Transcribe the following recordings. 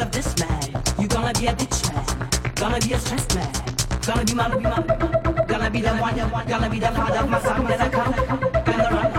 instead of this man. You gonna be a bitch man, gonna be a stressed man, gonna be my, be my, gonna be the one, gonna be the one of my song that I come, gonna run.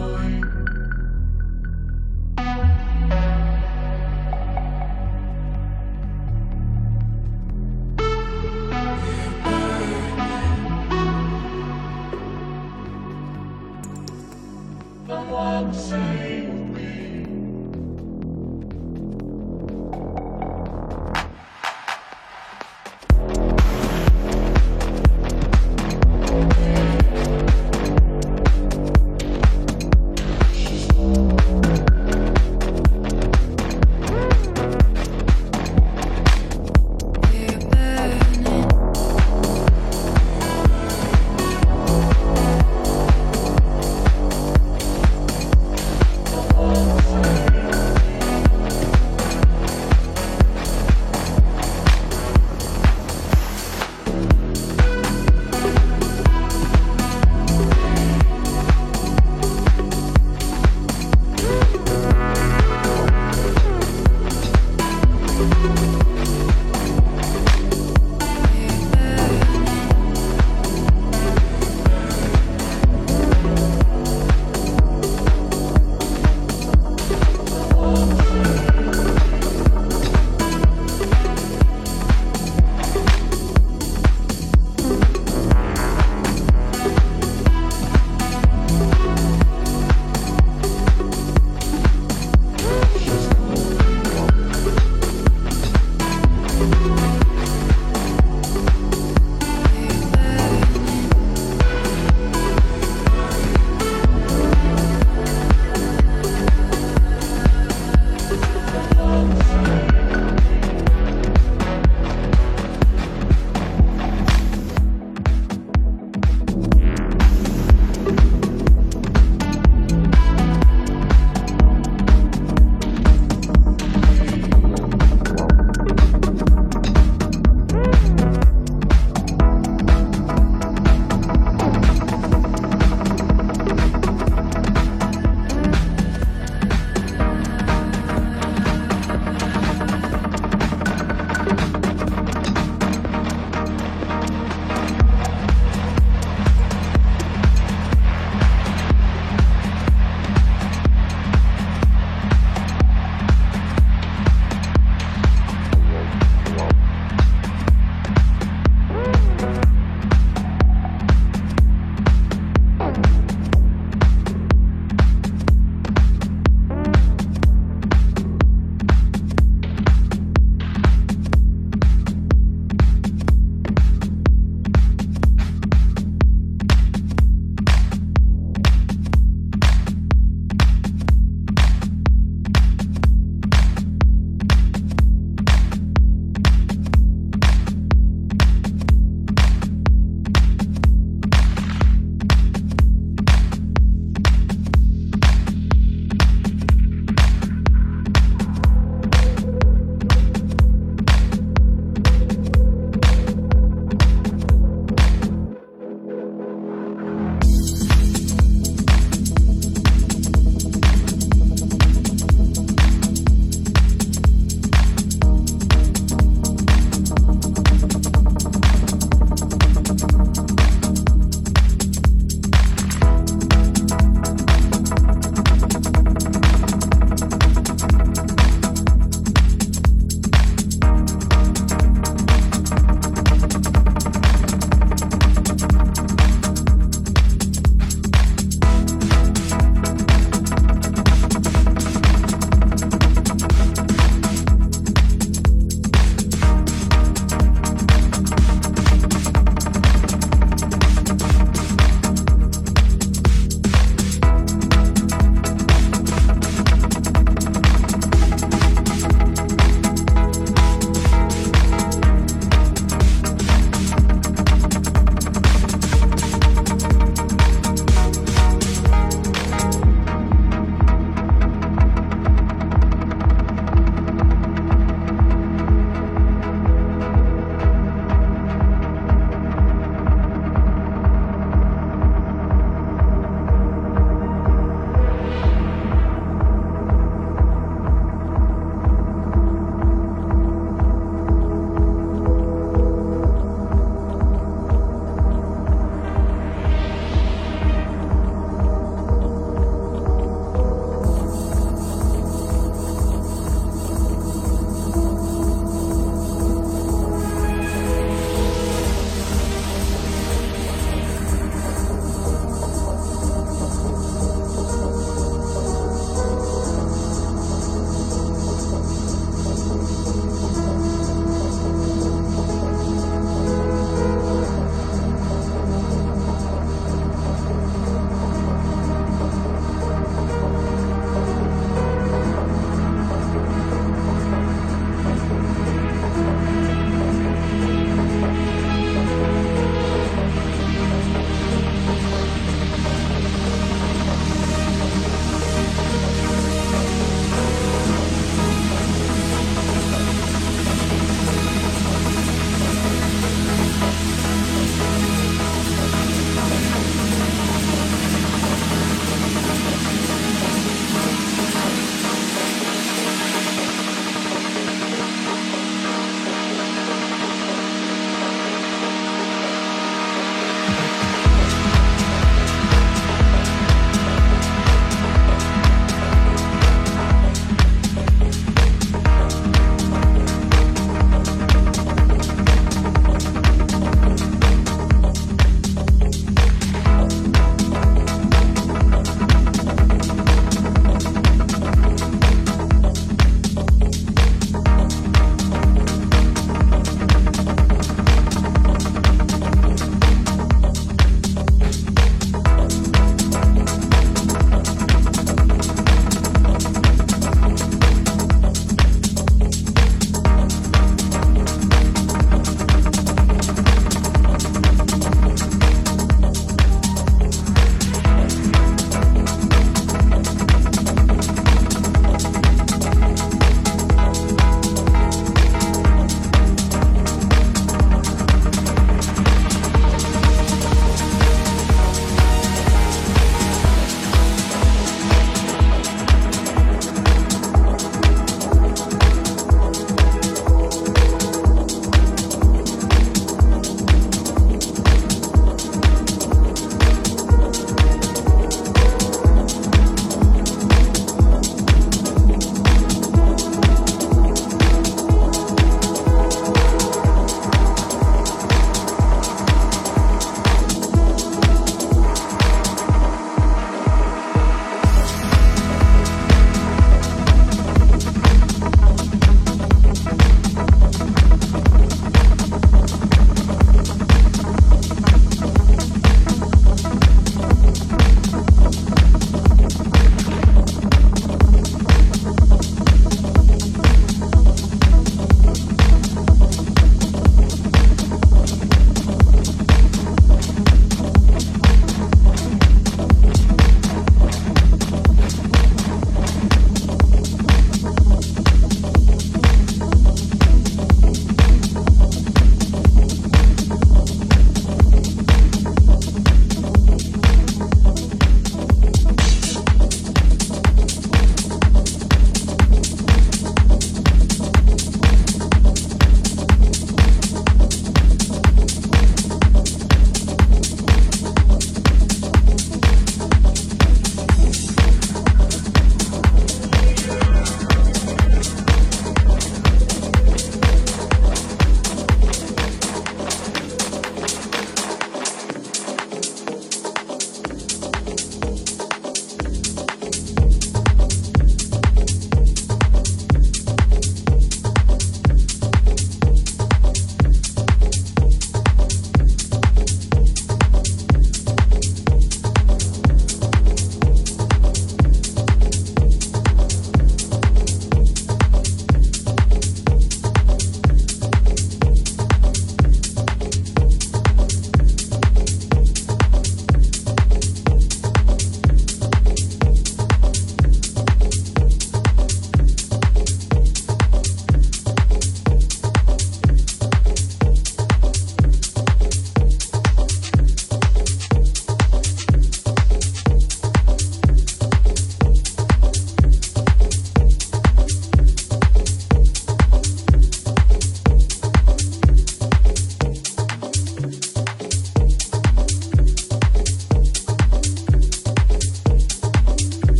one.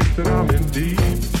Think that I'm in deep.